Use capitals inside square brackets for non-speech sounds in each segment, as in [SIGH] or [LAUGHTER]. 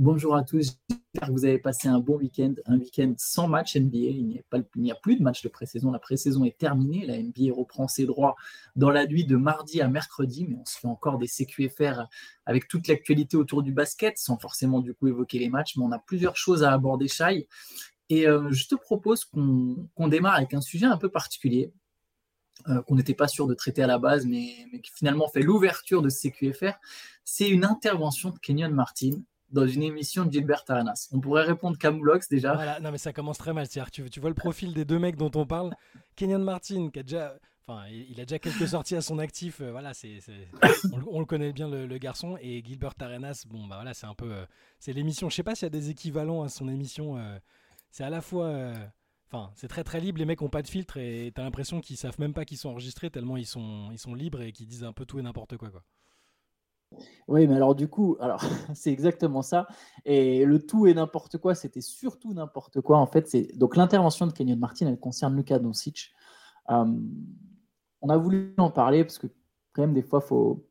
Bonjour à tous, j'espère que vous avez passé un bon week-end, un week-end sans match NBA. Il n'y, a plus de match de pré-saison, la pré-saison est terminée, la NBA reprend ses droits dans la nuit de mardi à mercredi, mais on se fait encore des CQFR avec toute l'actualité autour du basket, sans forcément du coup évoquer les matchs, mais on a plusieurs choses à aborder, Shai. Et euh, je te propose qu'on, démarre avec un sujet un peu particulier, euh, qu'on n'était pas sûr de traiter à la base, mais, mais qui finalement fait l'ouverture de CQFR. C'est une intervention de Kenyon Martin dans une émission de Gilbert Arenas. On pourrait répondre Camoulox déjà. Voilà, non mais ça commence très mal. Tu, tu vois le profil des deux mecs dont on parle. [LAUGHS] Kenyon Martin, qui a déjà, enfin, il a déjà quelques sorties à son actif. Euh, voilà, c'est, on, le connaît bien le, garçon. Et Gilbert Arenas, bon bah voilà, c'est un peu, euh, c'est l'émission. Je sais pas s'il y a des équivalents à son émission. Euh, c'est à la fois, enfin, c'est très très libre. Les mecs ont pas de filtre et t'as l'impression qu'ils savent même pas qu'ils sont enregistrés tellement ils sont, ils sont libres et qu'ils disent un peu tout et n'importe quoi quoi. Oui, mais alors du coup, alors [LAUGHS] c'est exactement ça. Et le tout et n'importe quoi, c'était surtout n'importe quoi. En fait, c'est donc l'intervention de Kenyon Martin, elle concerne Luka Doncic. on a voulu en parler parce que quand même des fois, faut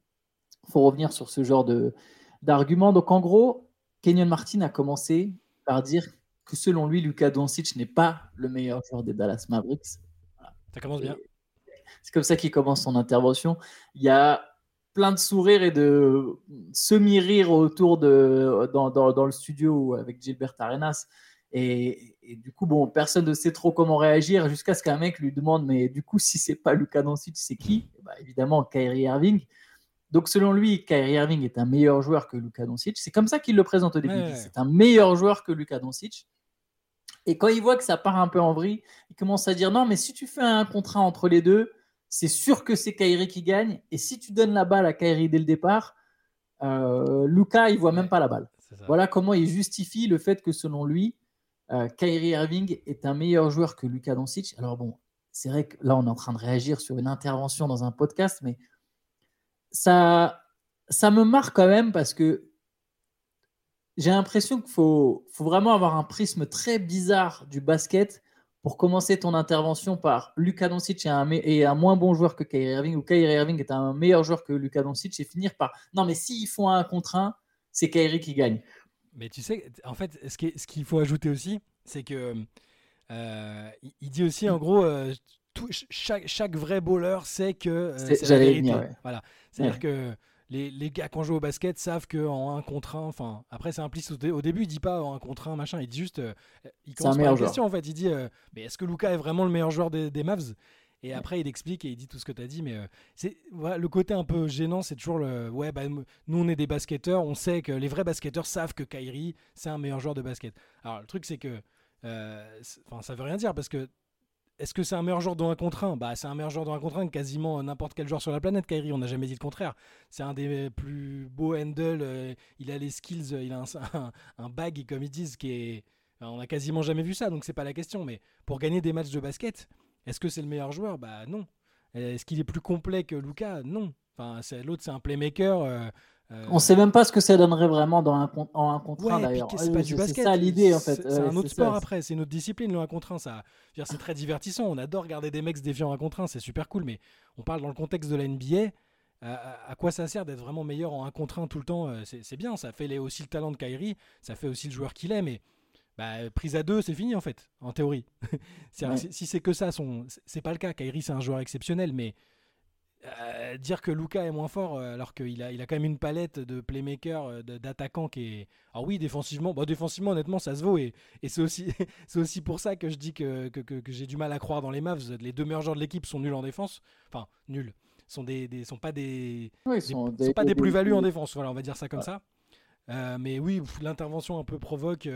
faut revenir sur ce genre de d'arguments. Donc en gros, Kenyon Martin a commencé par dire que selon lui, Luka Doncic n'est pas le meilleur joueur des Dallas Mavericks. Ça commence bien. C'est comme ça qu'il commence son intervention. Il y a plein de sourires et de semi-rires autour de dans, dans, le studio avec Gilbert Arenas. Et, du coup, bon, personne ne sait trop comment réagir jusqu'à ce qu'un mec lui demande Mais du coup, si c'est pas Luka Doncic, c'est qui? Bah, Évidemment, Kyrie Irving. Donc, selon lui, Kyrie Irving est un meilleur joueur que Luka Doncic. C'est comme ça qu'il le présente au début. C'est un meilleur joueur que Luka Doncic. Et quand il voit que ça part un peu en vrille, il commence à dire Non, mais si tu fais un contrat entre les deux, c'est sûr que c'est Kairi qui gagne. Et si tu donnes la balle à Kairi dès le départ, euh, Luca, il voit même pas la balle. Voilà comment il justifie le fait que selon lui, euh, Kyrie Irving est un meilleur joueur que Luca Doncic. Alors bon, c'est vrai que là, on est en train de réagir sur une intervention dans un podcast, mais ça, ça me marque quand même parce que j'ai l'impression qu'il faut, faut vraiment avoir un prisme très bizarre du basket pour commencer ton intervention par Luka Doncic est un, est un moins bon joueur que Kyrie Irving ou Kyrie Irving est un meilleur joueur que Luka Doncic et finir par non mais s'ils font un contre un, c'est Kyrie qui gagne. Mais tu sais, en fait, ce qu'il faut ajouter aussi, c'est que euh, il dit aussi en gros, euh, tout, chaque, chaque, vrai bowler sait que euh, c'est la vérité. Voilà, c'est-à-dire que les, les, gars qui ont joué au basket savent qu'en un contre un, enfin, après c'est implicite. Au, début, il dit pas en un contre un, machin, il dit juste, euh, il commence par une question en fait, il dit, euh, mais est-ce que Luca est vraiment le meilleur joueur des, Mavs? Et après, il explique et il dit tout ce que tu as dit, mais euh, c'est voilà, le côté un peu gênant, c'est toujours le ouais, bah, nous on est des basketteurs, on sait que les vrais basketteurs savent que Kyrie c'est un meilleur joueur de basket. Alors le truc c'est que, enfin ça veut rien dire parce que est-ce que c'est un meilleur joueur dans un contre 1 bah, C'est un meilleur joueur dans un contre 1 que quasiment n'importe quel joueur sur la planète, Kyrie. On n'a jamais dit le contraire. C'est un des plus beaux handles. Euh, il a les skills, euh, il a un, [LAUGHS] un, bag, comme ils disent, qui est. on n'a quasiment jamais vu ça, donc c'est pas la question. Mais pour gagner des matchs de basket, est-ce que c'est le meilleur joueur? Bah non. Est-ce qu'il est plus complet que Luca Non. Enfin, l'autre, c'est un playmaker. Euh, euh, on ne sait même pas ce que ça donnerait vraiment dans un, en un contre 1 d'ailleurs. C'est ça l'idée en fait. C'est un autre sport après, c'est une autre discipline le 1 contre 1. Ça... C'est très divertissant. On adore regarder des mecs se défier en 1 contre 1, c'est super cool. Mais on parle dans le contexte de la NBA. À, quoi ça sert d'être vraiment meilleur en 1 contre 1 tout le temps euh, C'est bien, ça fait aussi le talent de Kyrie, ça fait aussi le joueur qu'il est. Mais bah, prise à deux, c'est fini en fait, en théorie. [LAUGHS] Si c'est que ça, c'est pas le cas. Kyrie, c'est un joueur exceptionnel, mais euh, dire que Luca est moins fort euh, alors qu'il a, il a quand même une palette de playmakers, euh, d'attaquants qui est. Alors oui, défensivement, bah, défensivement honnêtement ça se vaut et, et c'est aussi, [LAUGHS] c'est aussi pour ça que je dis que, que, que, j'ai du mal à croire dans les Mavs. Les deux meilleurs joueurs de l'équipe sont nuls en défense, enfin nuls, sont des, des sont pas des, sont, pas des plus-values en défense. Voilà, on va dire ça comme ça. mais oui, l'intervention un peu provoque.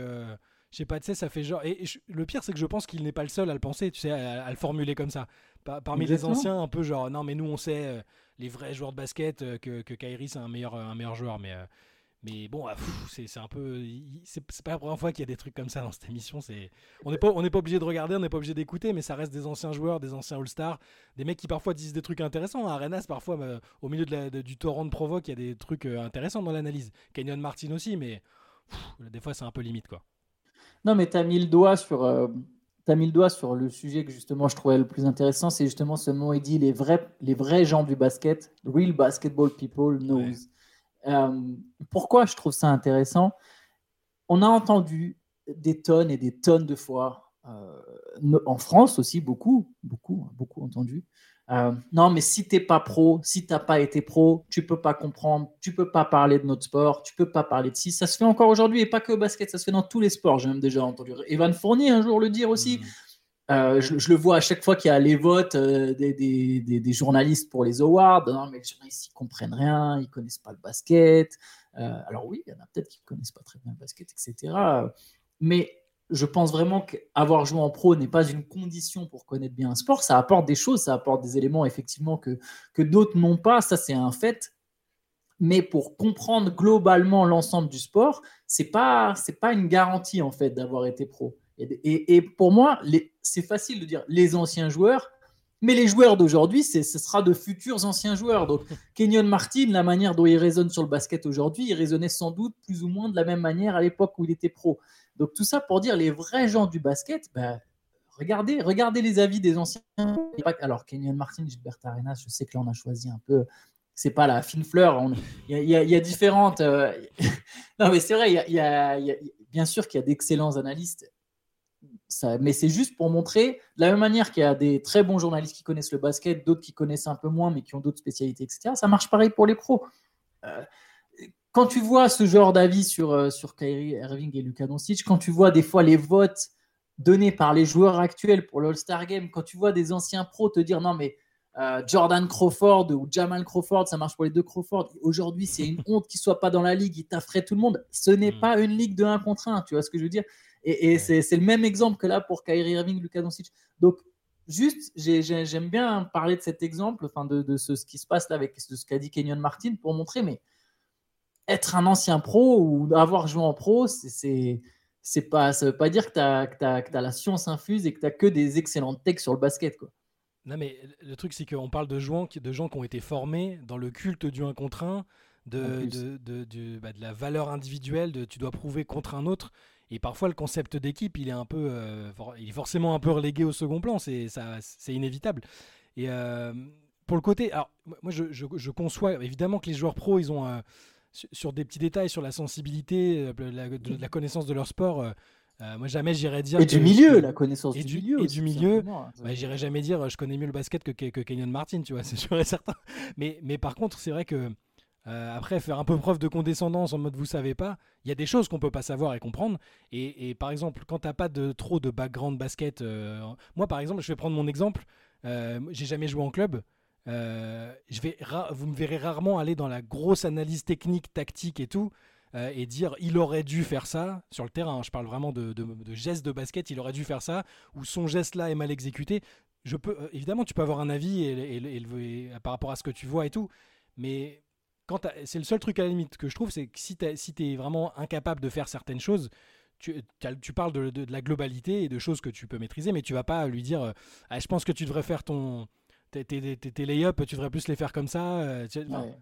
Je sais pas, tu sais, ça fait genre. Et, le pire, c'est que je pense qu'il n'est pas le seul à le penser, tu sais, à, le formuler comme ça. Parmi les anciens, un peu genre, non, mais nous, on sait, euh, les vrais joueurs de basket, euh, que, que Kyrie, c'est un meilleur, un meilleur joueur. Mais, euh, mais bon, ah, c'est un peu. C'est pas la première fois qu'il y a des trucs comme ça dans cette émission. On n'est pas, on pas obligé de regarder, on n'est pas obligé d'écouter, mais ça reste des anciens joueurs, des anciens All-Stars, des mecs qui parfois disent des trucs intéressants. À Arenas, parfois, au milieu de du torrent de provoque, il y a des trucs intéressants dans l'analyse. Kenyon Martin aussi, mais des fois, c'est un peu limite, quoi. Non, mais tu as mis le doigt sur. Euh, mis le doigt sur le sujet que justement je trouvais le plus intéressant, c'est justement ce mot, il dit les vrais, les vrais gens du basket, real basketball people knows. Euh, pourquoi je trouve ça intéressant? On a entendu des tonnes et des tonnes de fois, euh, en France aussi, beaucoup, beaucoup, beaucoup entendu. Euh, non, mais si t'es pas pro, si t'as pas été pro, tu peux pas comprendre, tu peux pas parler de notre sport, tu peux pas parler de si. Ça se fait encore aujourd'hui et pas que au basket, ça se fait dans tous les sports. J'ai même déjà entendu Evan Fournier un jour le dire aussi. Mmh. Euh, je, le vois à chaque fois qu'il y a les votes des, des, des, journalistes pour les awards. Non, mais les journalistes, ils comprennent rien, ils connaissent pas le basket. alors oui, il y en a peut-être qui connaissent pas très bien le basket, etc. Mais je pense vraiment qu'avoir joué en pro n'est pas une condition pour connaître bien un sport. Ça apporte des choses, ça apporte des éléments effectivement que, que d'autres n'ont pas. Ça, c'est un fait. Mais pour comprendre globalement l'ensemble du sport, c'est pas pas une garantie en fait d'avoir été pro. Et, et, pour moi, c'est facile de dire les anciens joueurs, mais les joueurs d'aujourd'hui, ce sera de futurs anciens joueurs. Donc, [LAUGHS] Kenyon Martin, la manière dont il résonne sur le basket aujourd'hui, il résonnait sans doute plus ou moins de la même manière à l'époque où il était pro. Donc tout ça pour dire les vrais gens du basket, ben, regardez, regardez les avis des anciens. Alors Kenyon Martin, Gilbert Arenas, je sais que là on a choisi un peu. C'est pas la fine fleur. Il y, y, a différentes. Euh, [LAUGHS] non mais c'est vrai. Il y, a, bien sûr qu'il y a d'excellents analystes. Ça, mais c'est juste pour montrer, de la même manière qu'il y a des très bons journalistes qui connaissent le basket, d'autres qui connaissent un peu moins, mais qui ont d'autres spécialités, etc. Ça marche pareil pour les pros. Euh, quand tu vois ce genre d'avis sur, euh, sur Kyrie Irving et Luka Doncic, quand tu vois des fois les votes donnés par les joueurs actuels pour l'All-Star Game, quand tu vois des anciens pros te dire non mais euh, Jordan Crawford ou Jamal Crawford, ça marche pour les deux Crawford. Aujourd'hui, c'est une honte qu'il soit pas dans la ligue, il tafferaient tout le monde. Ce n'est mm. pas une ligue de 1 contre 1, tu vois ce que je veux dire? Et, c'est le même exemple que là pour Kyrie Irving, Luka Doncic. Donc, juste, j'aime bien parler de cet exemple, enfin de, de ce, qui se passe là avec ce qu'a dit Kenyon Martin pour montrer, mais être un ancien pro ou avoir joué en pro, c'est c'est pas ça veut pas dire que tu as, la science infuse et que tu as que des excellentes techs sur le basket quoi. Non mais le truc c'est qu'on parle de joueurs de gens qui ont été formés dans le culte du 1 contre 1 de, de, de, bah, de, la valeur individuelle, de tu dois prouver contre un autre. Et parfois, le concept d'équipe, il est un peu, euh, il est forcément un peu relégué au second plan. C'est ça, c'est inévitable. Et euh, pour le côté, alors moi, je, je, je, conçois évidemment que les joueurs pros, ils ont sur des petits détails, sur la sensibilité, euh, la, de, la connaissance de leur sport. Euh, euh, moi, jamais j'irais dire. Et du milieu, la connaissance du, milieu. Et du milieu. Bah, j'irais jamais dire je connais mieux le basket que, que, Kenyon Martin, tu vois, [LAUGHS] c'est sûr et certain. Mais, mais par contre, c'est vrai que. après, faire un peu preuve de condescendance en mode vous savez pas, il y a des choses qu'on peut pas savoir et comprendre. Et, par exemple, quand t'as pas de trop de background basket, moi par exemple, je vais prendre mon exemple. j'ai jamais joué en club. Euh, je vais vous me verrez rarement aller dans la grosse analyse technique, tactique et tout, euh, et dire il aurait dû faire ça sur le terrain. Je parle vraiment de, de, gestes de basket, il aurait dû faire ça, ou son geste là est mal exécuté. Je peux, euh, évidemment, tu peux avoir un avis et, par rapport à ce que tu vois et tout, mais c'est le seul truc à la limite que je trouve, c'est que si tu si es vraiment incapable de faire certaines choses, tu, tu, parles de, de, la globalité et de choses que tu peux maîtriser, mais tu vas pas lui dire ah, je pense que tu devrais faire ton, tes, lay-up, tu devrais plus les faire comme ça. Euh,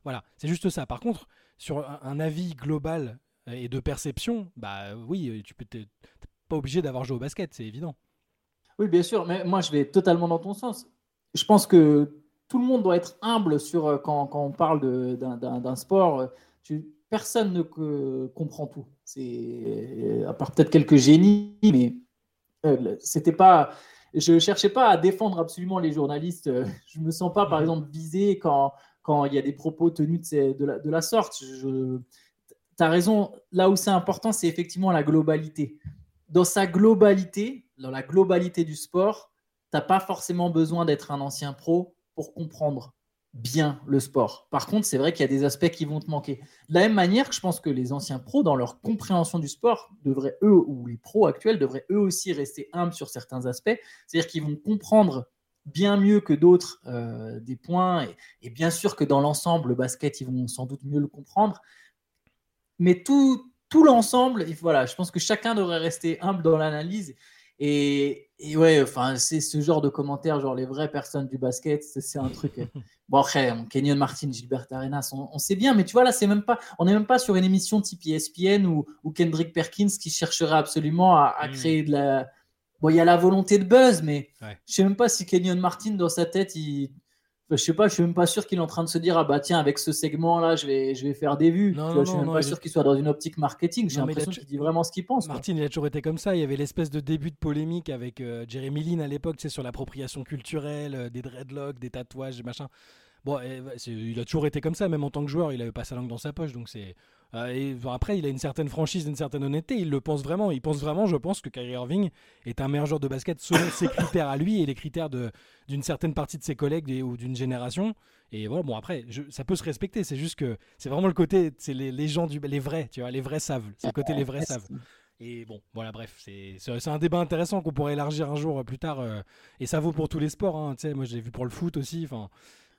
voilà, c'est juste ça. Par contre, sur un, avis global et de perception, bah oui, tu peux pas obligé d'avoir joué au basket, c'est évident. Oui, bien sûr, mais moi je vais totalement dans ton sens. Je pense que tout le monde doit être humble sur euh, quand, quand on parle d'un sport. Tu, personne ne comprend tout. C'est à part peut-être quelques génies, mais euh, c'était pas je ne cherchais pas à défendre absolument les journalistes. Je ne me sens pas, par exemple, visé quand, quand il y a des propos tenus de, de, la, de la, sorte. Tu as raison, là où c'est important, c'est effectivement la globalité. Dans sa globalité, dans la globalité du sport, tu n'as pas forcément besoin d'être un ancien pro pour comprendre bien le sport. Par contre, c'est vrai qu'il y a des aspects qui vont te manquer. De la même manière que je pense que les anciens pros, dans leur compréhension du sport, devraient eux, ou les pros actuels, devraient eux aussi rester humbles sur certains aspects. C'est-à-dire qu'ils vont comprendre bien mieux que d'autres euh, des points. Et, bien sûr que dans l'ensemble, le basket, ils vont sans doute mieux le comprendre. Mais tout, tout l'ensemble, voilà, je pense que chacun devrait rester humble dans l'analyse et, ouais, enfin, c'est ce genre de commentaires, genre les vraies personnes du basket, c'est un truc. Euh, [LAUGHS] bon, après, Kenyon Martin, Gilbert Arenas, on, sait bien, mais tu vois, là, c'est même pas, on n'est même pas sur une émission type ESPN ou, ou Kendrick Perkins qui chercherait absolument à, hmm. créer de la. Bon, il y a la volonté de buzz, mais je sais même pas si Kenyon Martin, dans sa tête, il. Je sais pas, je suis même pas sûr qu'il est en train de se dire ah bah tiens avec ce segment là je vais je vais faire des vues. Non, Tu non, vois, je suis non, même non, pas il sûr qu'il soit dans une optique marketing. J'ai Non, l'impression tu- qu'il dit vraiment ce qu'il pense. quoi. Martin, il a toujours été comme ça. Il y avait l'espèce de début de polémique avec euh, Jeremy Lin à l'époque, sais, sur l'appropriation culturelle, euh, des dreadlocks, des tatouages, des machins. Bon, c'est- il a toujours été comme ça, même en tant que joueur, il avait pas sa langue dans sa poche. Donc c'est. Euh, et après, il a une certaine franchise, une certaine honnêteté. Il le pense vraiment. Il pense vraiment, je pense, que Kyrie Irving est un meilleur joueur de basket selon ses critères à lui et les critères d'une certaine partie de ses collègues ou d'une génération. Et voilà, bon après, ça peut se respecter. C'est juste que c'est vraiment le côté, c'est les, gens les vrais, tu vois, les vrais savent. C'est le côté les vrais savent. Et bon, voilà, bref, c'est un débat intéressant qu'on pourrait élargir un jour euh, plus tard. euh, et ça vaut pour tous les sports. Hein, moi, je l'ai vu pour le foot aussi.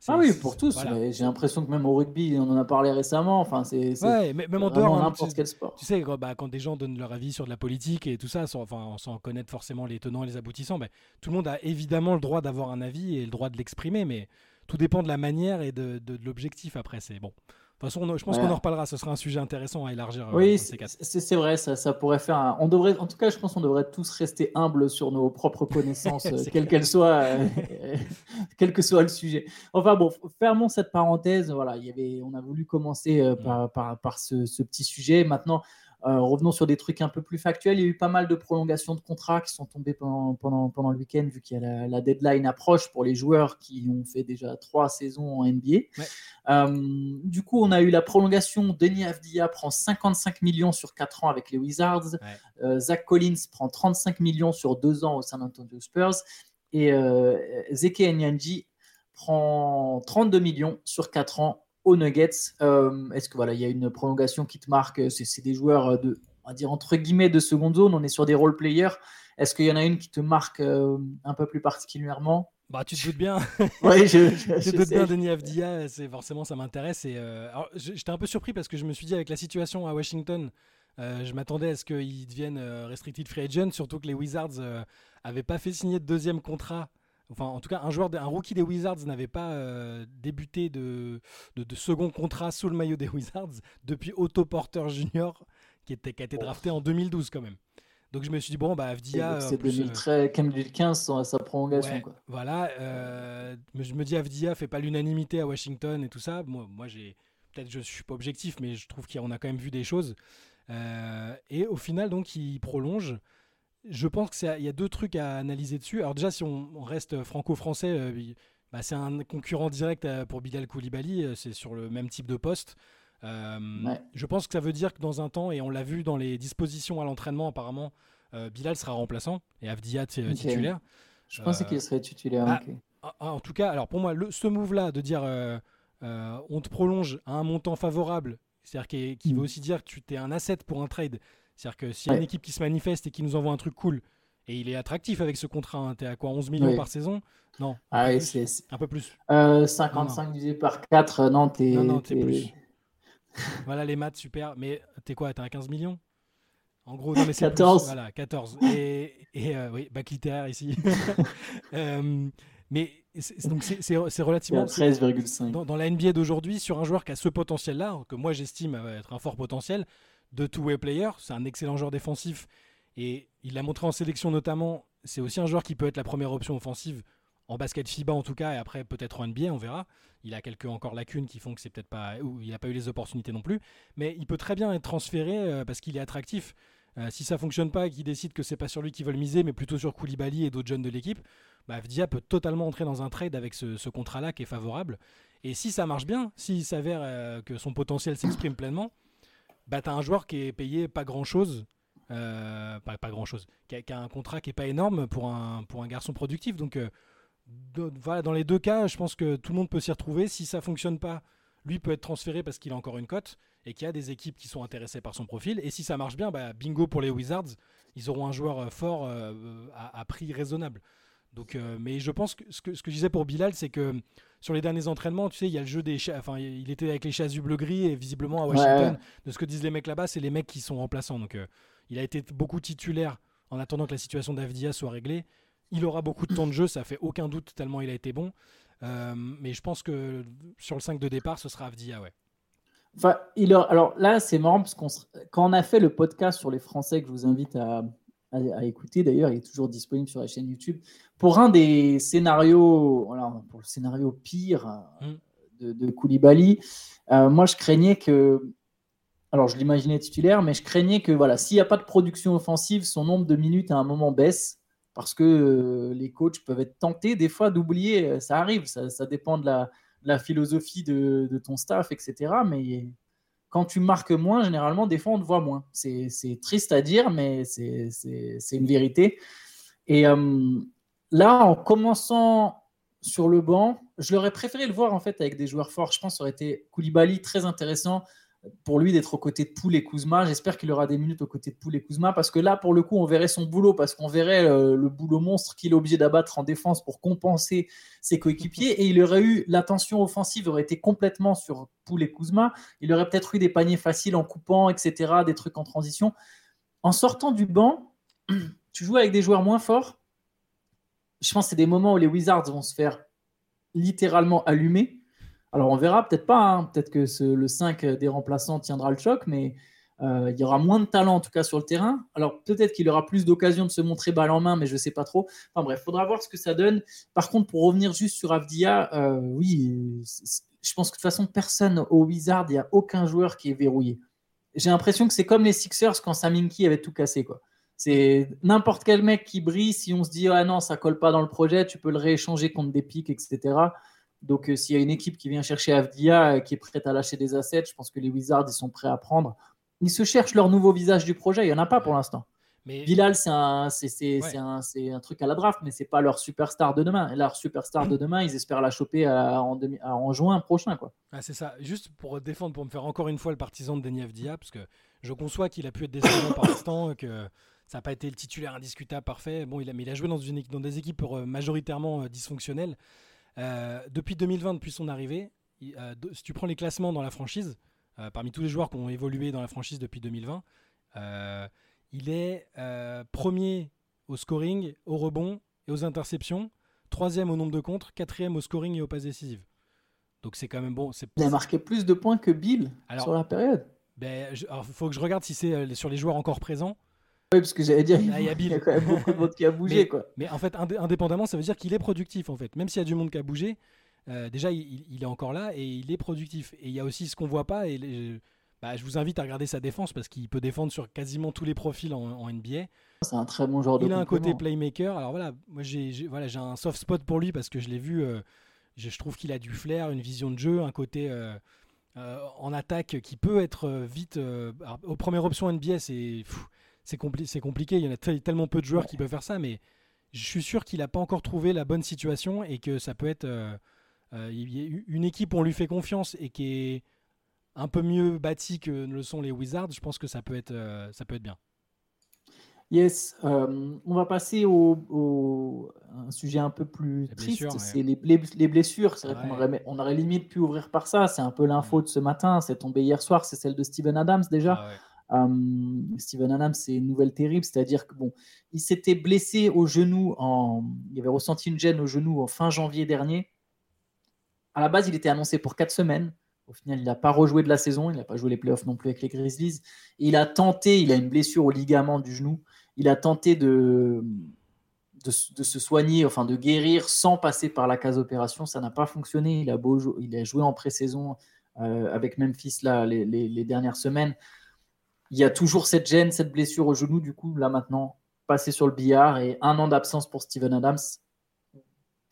Ah oui, pour tous. voilà. J'ai l'impression que même au rugby, on en a parlé récemment. Enfin, c'est Ouais, mais même en dehors, hein, n'importe tu- quel sport. Tu sais, quand, bah, quand des gens donnent leur avis sur de la politique et tout ça, sans, enfin, sans connaître forcément les tenants et les aboutissants, bah, tout le monde a évidemment le droit d'avoir un avis et le droit de l'exprimer, mais tout dépend de la manière et de, de- de l'objectif après. C'est bon. De toute façon, on- je pense Ouais. qu'on en reparlera. Ce sera un sujet intéressant à élargir. euh, Oui, c'est vrai, ça, ça pourrait faire un... On devrait, en tout cas, je pense qu'on devrait tous rester humbles sur nos propres connaissances, [LAUGHS] euh, quelles qu'elles soient, euh, [LAUGHS] quel que soit le sujet. Enfin bon, fermons cette parenthèse. Voilà, il y avait, on a voulu commencer euh, par, par, par ce, ce petit sujet. Maintenant, euh, revenons sur des trucs un peu plus factuels. Il y a eu pas mal de prolongations de contrats qui sont tombées pendant, pendant, pendant le week-end, vu qu'il y a la, la deadline approche pour les joueurs qui ont fait déjà trois saisons en NBA. Ouais. Euh, du coup, on a eu la prolongation. Denis Avdia prend 55 millions sur 4 ans avec les Wizards. Euh, Zach Collins prend 35 millions sur 2 ans au San Antonio Spurs. Et Zeke Nyanji prend 32 millions sur 4 ans aux Nuggets. Euh, Est-ce que voilà, il y a une prolongation qui te marque C'est c'est des joueurs de, on va dire entre guillemets, de seconde zone. On est sur des role players. Est-ce qu'il y en a une qui te marque euh, un peu plus particulièrement? Bah, tu te doutes bien. [LAUGHS] Oui, je, [LAUGHS] je, Je je te doute sais. bien, Denis Avdia, c'est forcément ça m'intéresse. Et euh, j'étais un peu surpris parce que je me suis dit avec la situation à Washington, euh, je m'attendais à ce qu'ils deviennent euh, restricted free agent, surtout que les Wizards euh, avaient pas fait signer de deuxième contrat. Enfin, en tout cas, un joueur, de- un rookie des Wizards n'avait pas euh, débuté de, de, de second contrat sous le maillot des Wizards depuis Otto Porter Jr. qui, était, qui a été drafté en 2012 quand même. Donc je me suis dit bon bah Avdia, en C'est plus, euh, 2013, 2015 sans sa prolongation. Ouais, quoi. Voilà, euh, je me dis Avdia fait pas l'unanimité à Washington et tout ça. Moi, moi j'ai peut-être je suis pas objectif, mais je trouve qu'on a quand même vu des choses. Euh, et au final, donc, il prolonge. Je pense que c'est- il y a deux trucs à analyser dessus. Alors déjà, si on, on reste franco-français, euh, bah, c'est un concurrent direct euh, pour Bilal Koulibaly. euh, C'est sur le même type de poste. Euh, Ouais. Je pense que ça veut dire que dans un temps, et on l'a vu dans les dispositions à l'entraînement apparemment, Bilal sera remplaçant et Avdia t- Ok. titulaire. Je pensais qu'il serait titulaire. ah. Ah, ah, En tout cas, alors pour moi, le, ce move-là de dire on te prolonge à un montant favorable, c'est-à-dire qui, qui Mm. veut aussi dire que tu es un asset pour un trade. C'est-à-dire que s'il y a une équipe qui se manifeste et qui nous envoie un truc cool, et il est attractif avec ce contrat, hein, t'es à quoi 11 millions Oui. par saison? Non, un Ah peu c'est- c'est- un peu plus. euh, 55 divisé par 4, non, t'es. Non, non, t'es plus. Voilà les maths, super. Mais t'es quoi T'es à 15 millions? En gros, non, mais c'est plus. 14. Voilà, 14. Et, et euh, oui, bac littéraire ici. [LAUGHS] Euh, mais c'est- donc c'est- relativement. 13,5. dans, dans la NBA d'aujourd'hui, sur un joueur qui a ce potentiel-là, que moi j'estime être un fort potentiel, de two-way player, c'est un excellent joueur défensif, et il l'a montré en sélection notamment, c'est aussi un joueur qui peut être la première option offensive, en basket FIBA en tout cas, et après peut-être en NBA, on verra. Il a quelques encore lacunes qui font que c'est peut-être pas, ou il n'a pas eu les opportunités non plus, mais il peut très bien être transféré euh, parce qu'il est attractif. Euh, si ça fonctionne pas et qu'il décide que c'est pas sur lui qu'ils veulent miser, mais plutôt sur Koulibaly et d'autres jeunes de l'équipe, bah, Avdia peut totalement entrer dans un trade avec ce, ce contrat-là qui est favorable. Et si ça marche bien, s'il s'avère euh, que son potentiel s'exprime pleinement, bah, as un joueur qui est payé pas grand-chose, euh, pas, pas grand-chose, qui a, un contrat qui est pas énorme pour un, pour un garçon productif. Donc euh, voilà, dans les deux cas, je pense que tout le monde peut s'y retrouver. Si ça fonctionne pas, lui peut être transféré parce qu'il a encore une cote et qu'il y a des équipes qui sont intéressées par son profil. Et si ça marche bien, bah, bingo pour les Wizards, ils auront un joueur euh, fort à prix raisonnable. Donc, euh, mais je pense que ce, que ce que je disais pour Bilal, c'est que sur les derniers entraînements, tu sais, il y a le jeu des chats. Enfin, il était avec les chats bleu-gris et visiblement à Washington, Ouais. de ce que disent les mecs là-bas, c'est les mecs qui sont remplaçants. Donc, euh, il a été beaucoup titulaire en attendant que la situation d'Avdia soit réglée. Il aura beaucoup de temps de jeu, ça fait aucun doute tellement il a été bon. Euh, mais je pense que sur le 5 de départ, ce sera Avdia, ouais. Enfin, il a- alors là, c'est marrant parce qu'on quand on a fait le podcast sur les Français que je vous invite à, à, écouter. D'ailleurs, il est toujours disponible sur la chaîne YouTube. Pour un des scénarios, voilà, pour le scénario pire mm. de, de, Koulibaly, moi je craignais que alors je l'imaginais titulaire, mais je craignais que voilà, s'il n'y a pas de production offensive, son nombre de minutes à un moment baisse parce que euh, les coachs peuvent être tentés des fois d'oublier. Euh, ça arrive, ça, dépend de la, philosophie de, ton staff, etc. Mais quand tu marques moins, généralement, des fois, on te voit moins. C'est triste à dire, mais c'est une vérité. Et euh, là, en commençant sur le banc, je l'aurais préféré le voir en fait avec des joueurs forts. Je pense que ça aurait été Koulibaly très intéressant pour lui d'être aux côtés de Poul et Kuzma. J'espère qu'il aura des minutes aux côtés de Poul et Kuzma parce que là, pour le coup, on verrait son boulot parce qu'on verrait euh, le boulot monstre qu'il est obligé d'abattre en défense pour compenser ses coéquipiers et il aurait eu l'attention offensive aurait été complètement sur Poul et Kuzma. Il aurait peut-être eu des paniers faciles en coupant, etc., des trucs en transition. En sortant du banc, [CLEARS THROAT] tu joues avec des joueurs moins forts. Je pense que c'est des moments où les Wizards vont se faire littéralement allumer alors on verra, peut-être pas, hein. peut-être que le 5 des remplaçants tiendra le choc, mais euh, il y aura moins de talent en tout cas sur le terrain. Alors peut-être qu'il aura plus d'occasions de se montrer balle en main, mais je ne sais pas trop. Enfin bref, faudra voir ce que ça donne. Par contre, pour revenir juste sur Avdia, euh, oui, je pense que de toute façon, personne au Wizard, il n'y a aucun joueur qui est verrouillé. J'ai l'impression que c'est comme les Sixers quand Saminki avait tout cassé. quoi. C'est n'importe quel mec qui brille, si on se dit ah non, ça colle pas dans le projet, tu peux le rééchanger contre des pics, etc. Donc, euh, s'il y a une équipe qui vient chercher Avdia, euh, qui est prête à lâcher des assets, je pense que les Wizards, ils sont prêts à prendre. Ils se cherchent leur nouveau visage du projet. Il n'y en a pas pour l'instant. Mais... Bilal, c'est un, un, truc à la draft, mais c'est pas leur superstar de demain. Et leur superstar de demain, ils espèrent la choper en, en, juin prochain. Quoi. Ah, c'est ça. Juste pour défendre, pour me faire encore une fois le partisan de Denis Avdia, parce que je conçois qu'il a pu être décevant par l'instant, que ça n'a pas été le titulaire indiscutable parfait. Bon, il a, mais il a joué dans, une, dans des équipes euh, majoritairement dysfonctionnelles. Euh, depuis 2020, depuis son arrivée, euh, si tu prends les classements dans la franchise, euh, parmi tous les joueurs qui ont évolué dans la franchise depuis 2020, il est premier au scoring, au rebond et aux interceptions, troisième au nombre de contres, quatrième au scoring et aux passes décisives. Donc c'est quand même bon. Il a marqué plus de points que Bill sur la période. Ben, il faut que je regarde si c'est sur les joueurs encore présents. Oui, parce que j'allais dire, il, y a, quand même beaucoup de monde qui a bougé. mais, quoi. mais en fait, indépendamment, ça veut dire qu'il est productif. En fait. Même s'il y a du monde qui a bougé, euh, déjà, il, est encore là et il est productif. Et il y a aussi ce qu'on voit pas. Et bah, je vous invite à regarder sa défense parce qu'il peut défendre sur quasiment tous les profils en, NBA. C'est un très bon joueur de Il a un côté playmaker. Alors voilà, moi j'ai voilà, un soft spot pour lui parce que je l'ai vu. Euh, je, trouve qu'il a du flair, une vision de jeu, un côté. Euh, en attaque qui peut être vite. aux premières options NBA, c'est c'est compliqué. Il y en a tellement peu de joueurs qui peuvent faire ça, mais je suis sûr qu'il n'a pas encore trouvé la bonne situation et que ça peut être euh, euh, une équipe où on lui fait confiance et qui est un peu mieux bâtie que ne le sont les Wizards. Je pense que ça peut être, euh, ça peut être bien. Yes, on va passer au, un sujet un peu plus triste, c'est les, les, blessures. C'est vrai qu'on aurait, on aurait limite pu ouvrir par ça. C'est un peu l'info de ce matin. C'est tombé hier soir. C'est celle de Steven Adams déjà. Ah euh, Steven Adams, c'est une nouvelle terrible, c'est-à-dire que bon, il s'était blessé au genou, en, il avait ressenti une gêne au genou en fin janvier dernier. À la base, il était annoncé pour 4 semaines. Au final, il n'a pas rejoué de la saison, il n'a pas joué les playoffs non plus avec les Grizzlies. il a tenté, il a une blessure au ligament du genou, il a tenté de, de, se soigner, enfin de guérir sans passer par la case opération. Ça n'a pas fonctionné. Il a, beau, il a joué en pré-saison euh, avec Memphis là, les dernières semaines il y a toujours cette gêne, cette blessure au genou. Du coup, là maintenant, passer sur le billard et un an d'absence pour Steven Adams.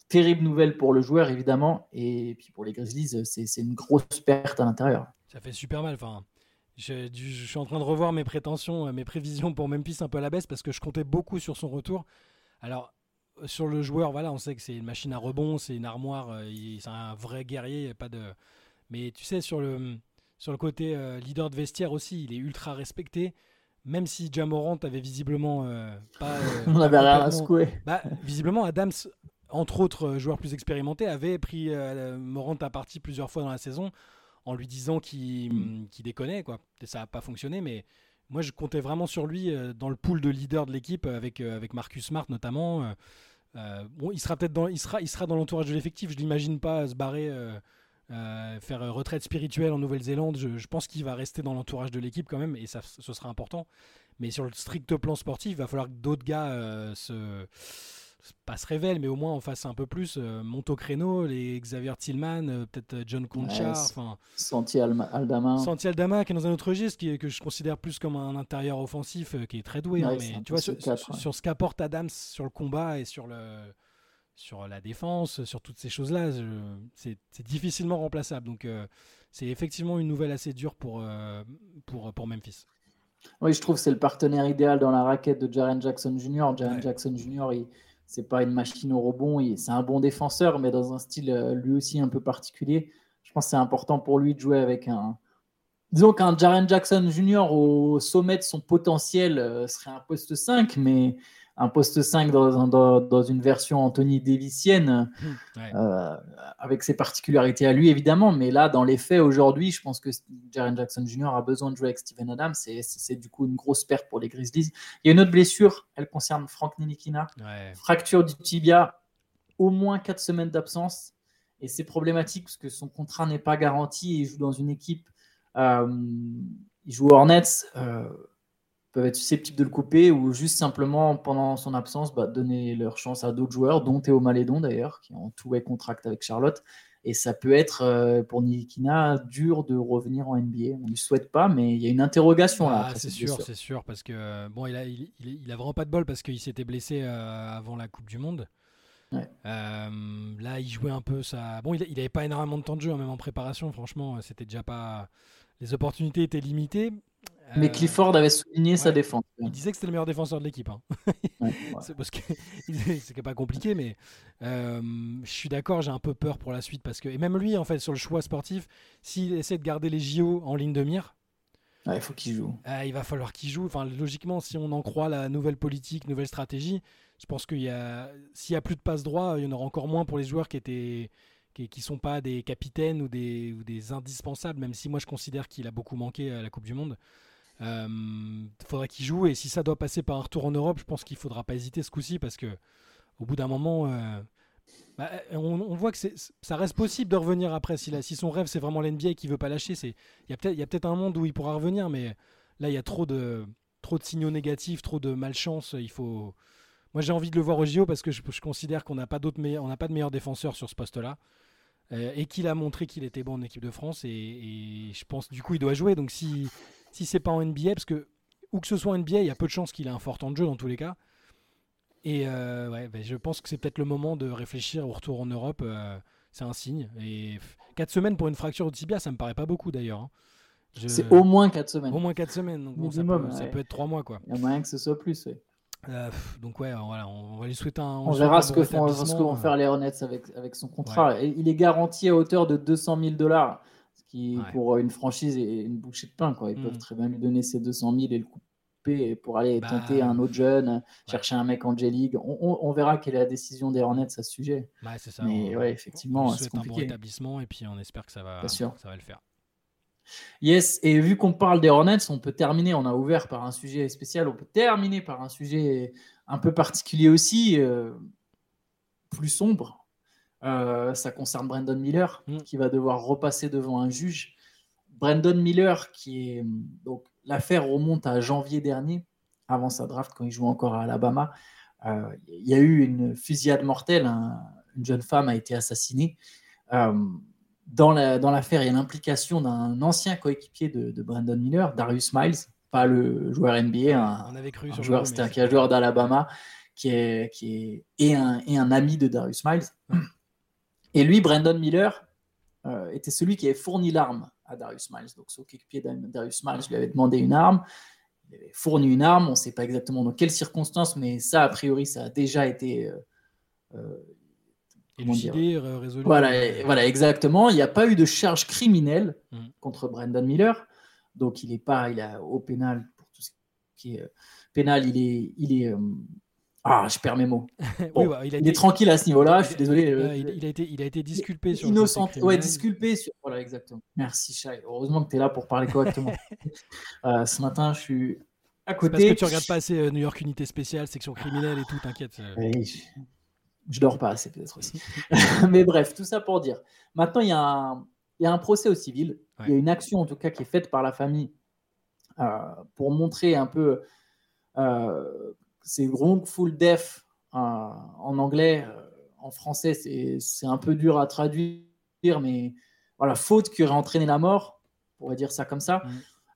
Terrible nouvelle pour le joueur, évidemment. Et puis pour les Grizzlies, c'est une grosse perte à l'intérieur. Ça fait super mal. Enfin, je, suis en train de revoir mes prétentions, mes prévisions pour Memphis un peu à la baisse parce que je comptais beaucoup sur son retour. Alors, sur le joueur, voilà, on sait que c'est une machine à rebond, c'est une armoire, euh, c'est un vrai guerrier, pas de. Mais tu sais, sur le, sur le côté euh, leader de vestiaire aussi, il est ultra respecté. Même si Jamorant avait visiblement euh, pas. Euh, [LAUGHS] On avait rien à secouer. Bah, visiblement, Adams, entre autres joueurs plus expérimentés, avait pris Morant à partie plusieurs fois dans la saison en lui disant qu'il mm. déconnait. Quoi. ça n'a pas fonctionné, mais moi je comptais vraiment sur lui dans le pool de leader de l'équipe avec, avec Marcus Smart notamment. bon, il sera peut-être dans, il sera, il sera dans l'entourage de l'effectif. Je l'imagine pas se barrer euh, faire retraite spirituelle en Nouvelle-Zélande, je, pense qu'il va rester dans l'entourage de l'équipe quand même, et ça, ce sera important. Mais sur le strict plan sportif, il va falloir que d'autres gars se pas se révèle, mais au moins on fasse un peu plus. Euh, Monto créneau, les Xavier Tillman, euh, peut-être euh, John Concha. enfin Santi Aldama. Santi Aldama qui est dans un autre registre, qui, que je considère plus comme un intérieur offensif, qui est très doué. Hein, mais tu vois, sur, ce qu'apporte Adams sur le combat et sur, le, sur la défense, sur toutes ces choses-là, c'est difficilement remplaçable. Donc c'est effectivement une nouvelle assez dure pour, pour, pour Memphis. Oui, je trouve que c'est le partenaire idéal dans la raquette de Jaren Jackson Jr. Jaren Jackson Jr., c'est pas une machine au rebond. C'est un bon défenseur, mais dans un style euh, lui aussi un peu particulier. Je pense que c'est important pour lui de jouer avec un. Disons qu'un Jaren Jackson Jr. au sommet de son potentiel euh, serait un poste 5, mais un poste 5 dans, dans, une version Anthony Davisienne, mmh, euh, avec ses particularités à lui évidemment, mais là dans les faits aujourd'hui, je pense que Jaren Jackson Jr. a besoin de jouer avec Steven Adams, c'est du coup une grosse perte pour les Grizzlies. Il y a une autre blessure, elle concerne Frank Nilikina, fracture du tibia, au moins 4 semaines d'absence, et c'est problématique parce que son contrat n'est pas garanti, il joue dans une équipe, euh, il joue Hornets. Euh, peuvent être susceptibles de le couper ou juste simplement, pendant son absence, bah, donner leur chance à d'autres joueurs, dont Théo Malédon d'ailleurs, qui ont tout contract avec Charlotte. Et ça peut être euh, pour Nikina dur de revenir en NBA. On ne souhaite pas, mais il y a une interrogation là. Ah, c'est sûr, c'est sûr, parce que bon, il a, il, il, a vraiment pas de bol parce qu'il s'était blessé euh, avant la Coupe du Monde. Euh, là, il jouait un peu ça. Bon, il n'avait pas énormément de temps de jeu, hein, même en préparation. Franchement, c'était déjà pas. Les opportunités étaient limitées. Mais euh, Clifford avait souligné sa défense. Il disait que c'était le meilleur défenseur de l'équipe. Hein. [LAUGHS] c'est parce que [LAUGHS] c'est pas compliqué, mais euh, je suis d'accord, j'ai un peu peur pour la suite parce que et même lui en fait sur le choix sportif, s'il essaie de garder les JO en ligne de mire, il faut qu'il joue. Euh, il va falloir qu'il joue. Enfin, logiquement, si on en croit la nouvelle politique, nouvelle stratégie, je pense qu'il y a s'il y a plus de passe droit, il y en aura encore moins pour les joueurs qui étaient qui, qui sont pas des capitaines ou des, ou des indispensables, même si moi je considère qu'il a beaucoup manqué à la Coupe du Monde. Il euh, faudra qu'il joue et si ça doit passer par un retour en Europe, je pense qu'il faudra pas hésiter ce coup-ci parce que au bout d'un moment, euh, bah, on, voit que ça reste possible de revenir après. Si, son rêve c'est vraiment l'NBA et qu'il veut pas lâcher, il y a peut-être peut un monde où il pourra revenir, mais là il y a trop de signaux négatifs, trop de malchance. Moi j'ai envie de le voir au JO parce que je, considère qu'on n'a pas de meilleurs défenseurs sur ce poste-là. Euh, et qu'il a montré qu'il était bon en équipe de France et, et, je pense du coup il doit jouer donc si si c'est pas en NBA, parce que où que ce soit en NBA, il y a peu de chances qu'il ait un fort temps de jeu dans tous les cas. Et euh, ouais, ben, je pense que c'est peut-être le moment de réfléchir au retour en Europe. Euh, c'est un signe. Et 4 semaines pour une fracture de tibia, ça me paraît pas beaucoup d'ailleurs. Hein. C'est au moins 4 semaines. Au moins 4 semaines. Donc ça, peut, être 3 mois. Quoi. Il y a moyen que ce soit plus. Euh, donc ouais, voilà, on va lui souhaiter un. On, verra ce que, font, ce vont faire les Hornets avec, avec son contrat. Il est garanti à hauteur de 200 000 dollars qui pour une franchise est une bouchée de pain. Quoi. Ils peuvent mm. très bien lui donner ses 200 000 et le couper pour aller bah, tenter un autre jeune, chercher un mec en J-League. On, verra quelle est la décision des Hornets à ce sujet. c'est ça. Mais ouais, effectivement, c'est compliqué. un bon établissement et puis on espère que ça va, ça va le faire. Yes, et vu qu'on parle des Hornets, on peut terminer, on a ouvert par un sujet spécial, on peut terminer par un sujet un peu particulier aussi, euh, plus sombre, euh, ça concerne Brandon Miller, mm. qui va devoir repasser devant un juge. Brandon Miller, qui est. Donc, l'affaire remonte à janvier dernier, avant sa draft, quand il jouait encore à Alabama. Euh, il y a eu une fusillade mortelle. une jeune femme a été assassinée. Euh, dans l'affaire, il y a l'implication d'un ancien coéquipier de, Brandon Miller, Darius Miles, pas le joueur NBA, un, joueur, c'était un, joueur d'Alabama, qui est, qui est et un, et un ami de Darius Miles. Et lui, Brandon Miller, euh, était celui qui avait fourni l'arme à Darius Miles. Donc, son équipier Darius Miles lui avait demandé une arme. Il avait fourni une arme. On ne sait pas exactement dans quelles circonstances, mais ça, a priori, ça a déjà été. Euh, euh Élucidé, résolu. Voilà, voilà, exactement. Il n'y a pas eu de charge criminelle mm. contre Brandon Miller. Donc, il n'est pas il a, au pénal, pour tout ce qui est euh, pénal, il est, il est ah, je perds mes mots. [LAUGHS] Bah, il, est tranquille à ce niveau-là, je suis désolé. il, a été, il a été disculpé sur Innocent, ouais, disculpé sur. Voilà, exactement. Merci, Chai. Heureusement que tu es là pour parler correctement. [LAUGHS] Euh, ce matin, je suis à côté. Parce que tu regardes pas assez euh, New York Unité Spéciale, section criminelle et tout, t'inquiète. Euh. Oui, je... dors pas assez, peut-être aussi. [LAUGHS] Mais bref, tout ça pour dire. Maintenant, il y, a un, il y a un procès au civil. Il y a une action, en tout cas, qui est faite par la famille pour montrer un peu c'est wrongful death en anglais. en français, c'est un peu dur à traduire, mais voilà, faute qui aurait entraîné la mort, on va dire ça comme ça.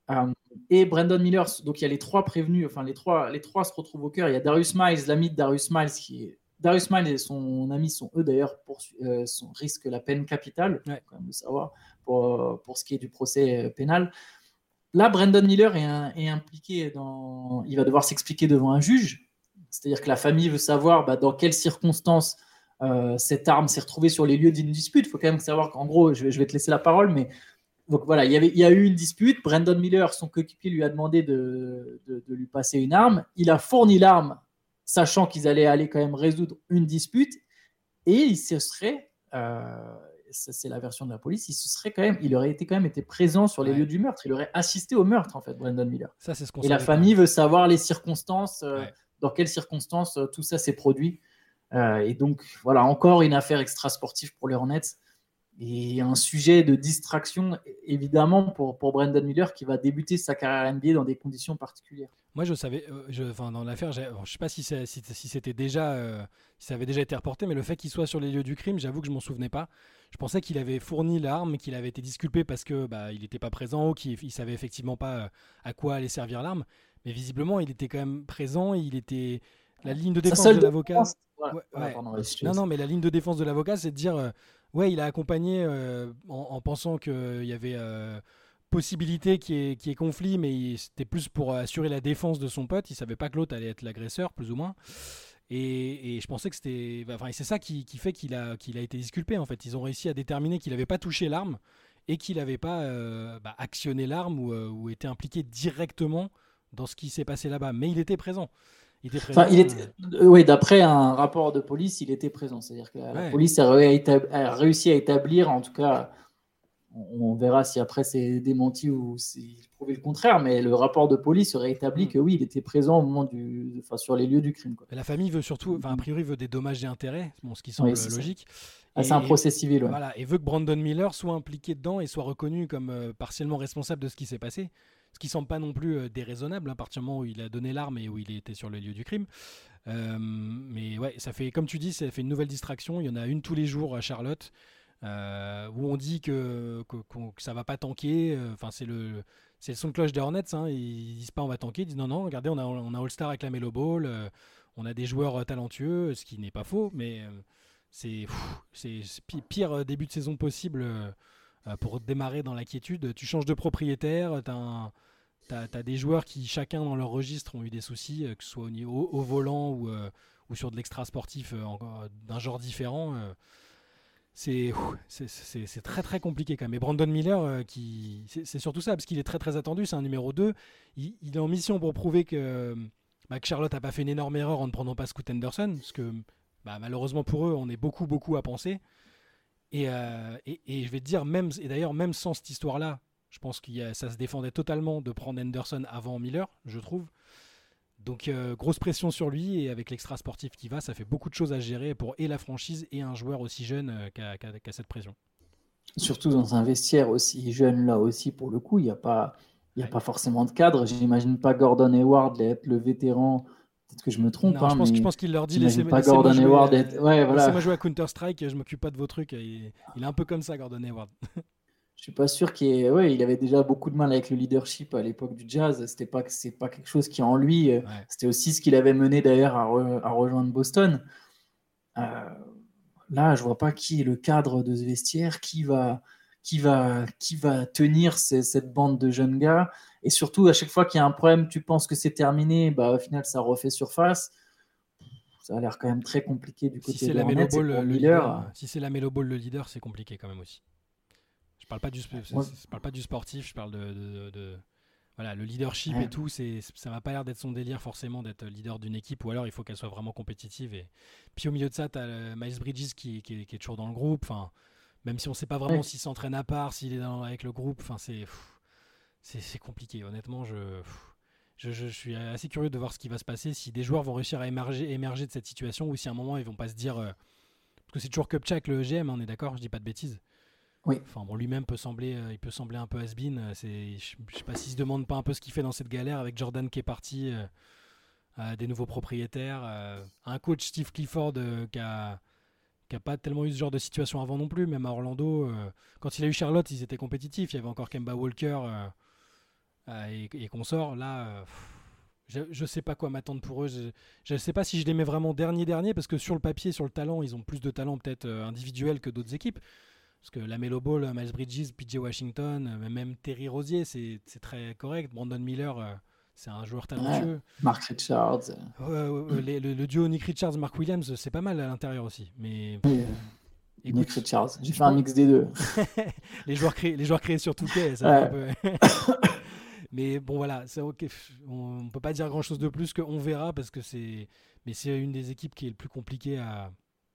Mm. et Brandon Miller, donc il y a les trois prévenus, enfin les trois, les trois se retrouvent au cœur. Il y a Darius Miles, l'ami de Darius Miles, qui est Darius Miles et son ami sont eux d'ailleurs euh, risquent la peine capitale, quand même de savoir, pour, pour, ce qui est du procès euh, pénal. Là, Brandon Miller est, impliqué dans. Il va devoir s'expliquer devant un juge. C'est-à-dire que la famille veut savoir bah, dans quelles circonstances euh, cette arme s'est retrouvée sur les lieux d'une dispute. Il faut quand même savoir qu'en gros, je vais, te laisser la parole, mais donc voilà, il y, a eu une dispute. Brandon Miller, son coéquipier, lui a demandé de, de, lui passer une arme. Il a fourni l'arme sachant qu'ils allaient aller quand même résoudre une dispute, et il se serait, euh, c'est la version de la police, il se serait quand même, il aurait été quand même été présent sur les lieux du meurtre, il aurait assisté au meurtre en fait, Brandon Miller. Ça, c'est ce qu'on Et la famille veut savoir les circonstances, euh, dans quelles circonstances euh, tout ça s'est produit. et donc voilà, encore une affaire extra sportive pour les Hornets et un sujet de distraction, évidemment, pour, pour Brandon Miller qui va débuter sa carrière NBA dans des conditions particulières. Moi, je savais, euh, je, enfin, dans l'affaire, je ne sais pas si, si, si c'était déjà, euh, si ça avait déjà été reporté, mais le fait qu'il soit sur les lieux du crime, j'avoue que je m'en souvenais pas. Je pensais qu'il avait fourni l'arme, qu'il avait été disculpé parce que bah, il n'était pas présent ou qu'il ne savait effectivement pas euh, à quoi allait servir l'arme. Mais visiblement, il était quand même présent. Il était la ligne de défense de l'avocat. non, non, mais la ligne de défense de l'avocat, c'est de dire ouais, il a accompagné euh, en, pensant qu'il y avait euh, possibilité qu'il y, ait conflit, mais c'était plus pour assurer la défense de son pote. Il savait pas que l'autre allait être l'agresseur, plus ou moins. Et, je pensais que c'était. Enfin, c'est ça qui, fait qu'il a, qu'il a été disculpé, en fait. Ils ont réussi à déterminer qu'il n'avait pas touché l'arme et qu'il n'avait pas euh, bah, actionné l'arme ou, ou, été impliqué directement dans ce qui s'est passé là-bas. Mais il était présent. Il était Enfin, il était, euh, oui, d'après un rapport de police, il était présent. C'est-à-dire que la, police a, réussi à établir, en tout cas, on, verra si après c'est démenti ou s'il prouvait le contraire, mais le rapport de police aurait établi mm. que oui, il était présent au moment du, enfin, sur les lieux du crime. La famille veut surtout, enfin, a priori, veut des dommages et intérêts, bon, ce qui semble logique. Ah, c'est un procès civil. Voilà, et veut que Brandon Miller soit impliqué dedans et soit reconnu comme euh, partiellement responsable de ce qui s'est passé ce qui semble pas non plus euh, déraisonnable hein, à partir du moment où il a donné l'arme et où il était sur le lieu du crime. Euh, mais ouais, ça fait, comme tu dis, ça fait une nouvelle distraction. Il y en a une tous les jours à Charlotte. Euh, où on dit que, que, que, ça va pas tanker. Enfin, c'est le, c'est le son de cloche des Hornets. Hein. Ils disent pas on va tanker. Ils disent non, non, regardez, on a, on All-Star avec la Melo Ball. on a des joueurs talentueux, ce qui n'est pas faux, mais c'est, pire début de saison possible pour démarrer dans l'inquiétude. Tu changes de propriétaire, tu as des joueurs qui, chacun dans leur registre, ont eu des soucis, euh, que ce soit au, volant ou, euh, sur de l'extra sportif euh, d'un genre différent. C'est très très compliqué quand même. Et Brandon Miller, qui c'est surtout ça, parce qu'il est très très attendu, c'est un numéro 2. Il, est en mission pour prouver que, bah, Charlotte n'a pas fait une énorme erreur en ne prenant pas Scoot Anderson, parce que bah, malheureusement pour eux, on est beaucoup beaucoup à penser. Et, et, et je vais te dire, même, et d'ailleurs, même sans cette histoire-là, je pense que ça se défendait totalement de prendre Henderson avant Miller, je trouve. Donc euh, grosse pression sur lui et avec l'extra sportif qui va, ça fait beaucoup de choses à gérer pour et la franchise et un joueur aussi jeune euh, qui a, cette pression. Surtout dans un vestiaire aussi jeune là aussi pour le coup, il n'y a pas il a pas forcément de cadre. J'imagine pas Gordon Hayward être le vétéran. Peut-être que je me trompe. Non, je hein, pense, qu'il leur dit laissez, pas Gordon Hayward être... ouais, voilà. moi jouer à Counter Strike, je m'occupe pas de vos trucs. Il, il est un peu comme ça Gordon Hayward. [LAUGHS] je suis pas sûr qu'il ouais, il avait déjà beaucoup de mal avec le leadership à l'époque du jazz. C'était pas c'est pas quelque chose qui en lui. Euh, c'était aussi ce qu'il avait mené d'ailleurs à, rejoindre Boston. Euh, là, je vois pas qui est le cadre de ce vestiaire, qui va qui va qui va tenir cette bande de jeunes gars. Et surtout, à chaque fois qu'il y a un problème, tu penses que c'est terminé, bah au final ça refait surface. Ça a l'air quand même très compliqué du côté si de la le leader. Si c'est la Melo Ball le leader, c'est compliqué quand même aussi. Je parle pas du, parle pas du sportif, je parle de, voilà, le leadership et tout. C'est, ça m'a pas l'air d'être son délire forcément d'être leader d'une équipe, ou alors il faut qu'elle soit vraiment compétitive. Et puis au milieu de ça, tu as Miles Bridges qui, qui, est toujours dans le groupe. Enfin, même si on sait pas vraiment s'il s'entraîne à part, s'il est avec le groupe. Enfin, c'est, c'est, compliqué. Honnêtement, je, je, je, suis assez curieux de voir ce qui va se passer. Si des joueurs vont réussir à émerger, émerger de cette situation, ou si à un moment ils vont pas se dire, euh, parce que c'est toujours Kupchak le GM, on est d'accord, je dis pas de bêtises. Oui. Lui-même peut sembler, euh, il peut sembler un peu has-been. Euh, je sais pas s'il se demande pas un peu ce qu'il fait dans cette galère avec Jordan qui est parti. Euh, des nouveaux propriétaires, un coach Steve Clifford qui n'a pas tellement eu ce genre de situation avant non plus, même à Orlando. quand il a eu Charlotte, ils étaient compétitifs. Il y avait encore Kemba Walker et, et. Là, je ne sais pas quoi m'attendre pour eux. Je ne sais pas si je les mets vraiment dernier-dernier, parce que sur le papier, sur le talent, ils ont plus de talent peut-être individuel que d'autres équipes. Parce que la Melo Ball, Miles Bridges, PJ Washington, euh, même Terry Rosier, c'est très correct. Brandon Miller, euh, c'est un joueur talentueux. Mark Richards. le, duo Nick Richards, Mark Williams, c'est pas mal à l'intérieur aussi. Mais. Nick Richards, j'ai fait un mix des deux. [LAUGHS] les, joueurs créés, les joueurs créés sur Touquet, ça ouais. un peu. [COUGHS] Mais bon, voilà, c'est ok. On ne peut pas dire grand chose de plus qu'on verra parce que c'est. Mais c'est une des équipes qui est le plus compliquée à,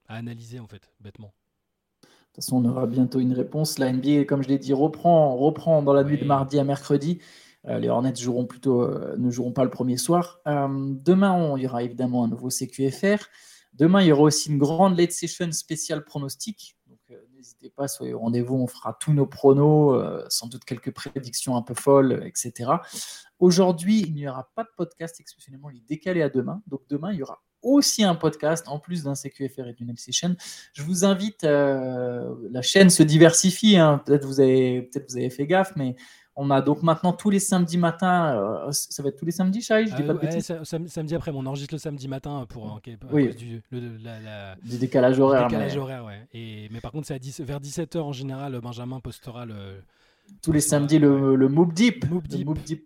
analyser, en fait, bêtement. De toute façon, on aura bientôt une réponse. La NBA, comme je l'ai dit, reprend, reprend dans la nuit de mardi à mercredi. Euh, les Hornets joueront plutôt, euh, ne joueront pas le premier soir. Euh, demain, il y aura évidemment un nouveau CQFR. Demain, il y aura aussi une grande late session spéciale pronostic n'hésitez pas, soyez au rendez-vous, on fera tous nos pronos, sans doute quelques prédictions un peu folles, etc. Aujourd'hui, il n'y aura pas de podcast exceptionnellement, il est décalé à demain. Donc demain, il y aura aussi un podcast en plus d'un CQFR et d'une LC Je vous invite, euh, la chaîne se diversifie, hein. peut-être vous avez peut-être vous avez fait gaffe, mais on a donc maintenant tous les samedis matins, euh, ça va être tous les samedis, Chai je dis pas de Samedi après, on enregistre le samedi matin pour oui. du, décalage horaire. Décalage horaire, ouais. Et, mais par contre, c'est 10, vers 17h en général, Benjamin postera le. Tous les samedis, le, le Moop Deep. Moop Deep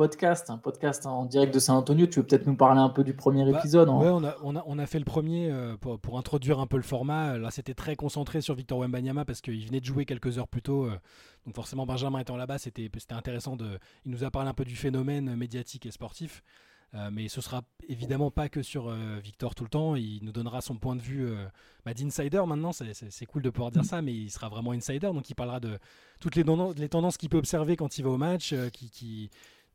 podcast, un podcast en direct de San Antonio. Tu veux peut-être nous parler un peu du premier bah, épisode hein on a, on, a, on a, fait le premier euh, pour, pour, introduire un peu le format. Là, c'était très concentré sur Victor Wembanyama parce qu'il venait de jouer quelques heures plus tôt. Euh, donc forcément, Benjamin étant là-bas, c'était intéressant. De, il nous a parlé un peu du phénomène médiatique et sportif. Euh, mais ce sera évidemment pas que sur Victor tout le temps. Il nous donnera son point de vue bah, d'insider maintenant. C'est cool de pouvoir dire ça, mais il sera vraiment insider. Donc il parlera de toutes les, les tendances qu'il peut observer quand il va au match, qui, qui,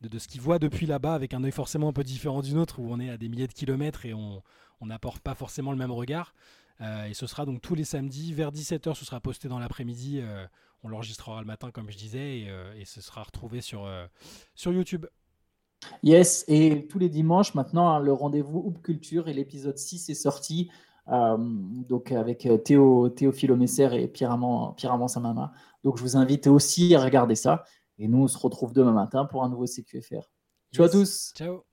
de, ce qu'il voit depuis là-bas avec un œil forcément un peu différent du nôtre où on est à des milliers de kilomètres et on n'apporte pas forcément le même regard. Euh, et ce sera donc tous les samedis vers 17h, ce sera posté dans l'après-midi. Euh, on l'enregistrera le matin comme je disais et, euh, ce sera retrouvé sur, sur YouTube. Yes, et tous les dimanches maintenant, hein, le rendez-vous Hoop Culture et l'épisode 6 est sorti. donc avec Théo, Théophile Messer et Pierre-Amand Pierre Samama. Donc je vous invite aussi à regarder ça. Et nous, on se retrouve demain matin pour un nouveau CQFR. Ciao à tous. Ciao.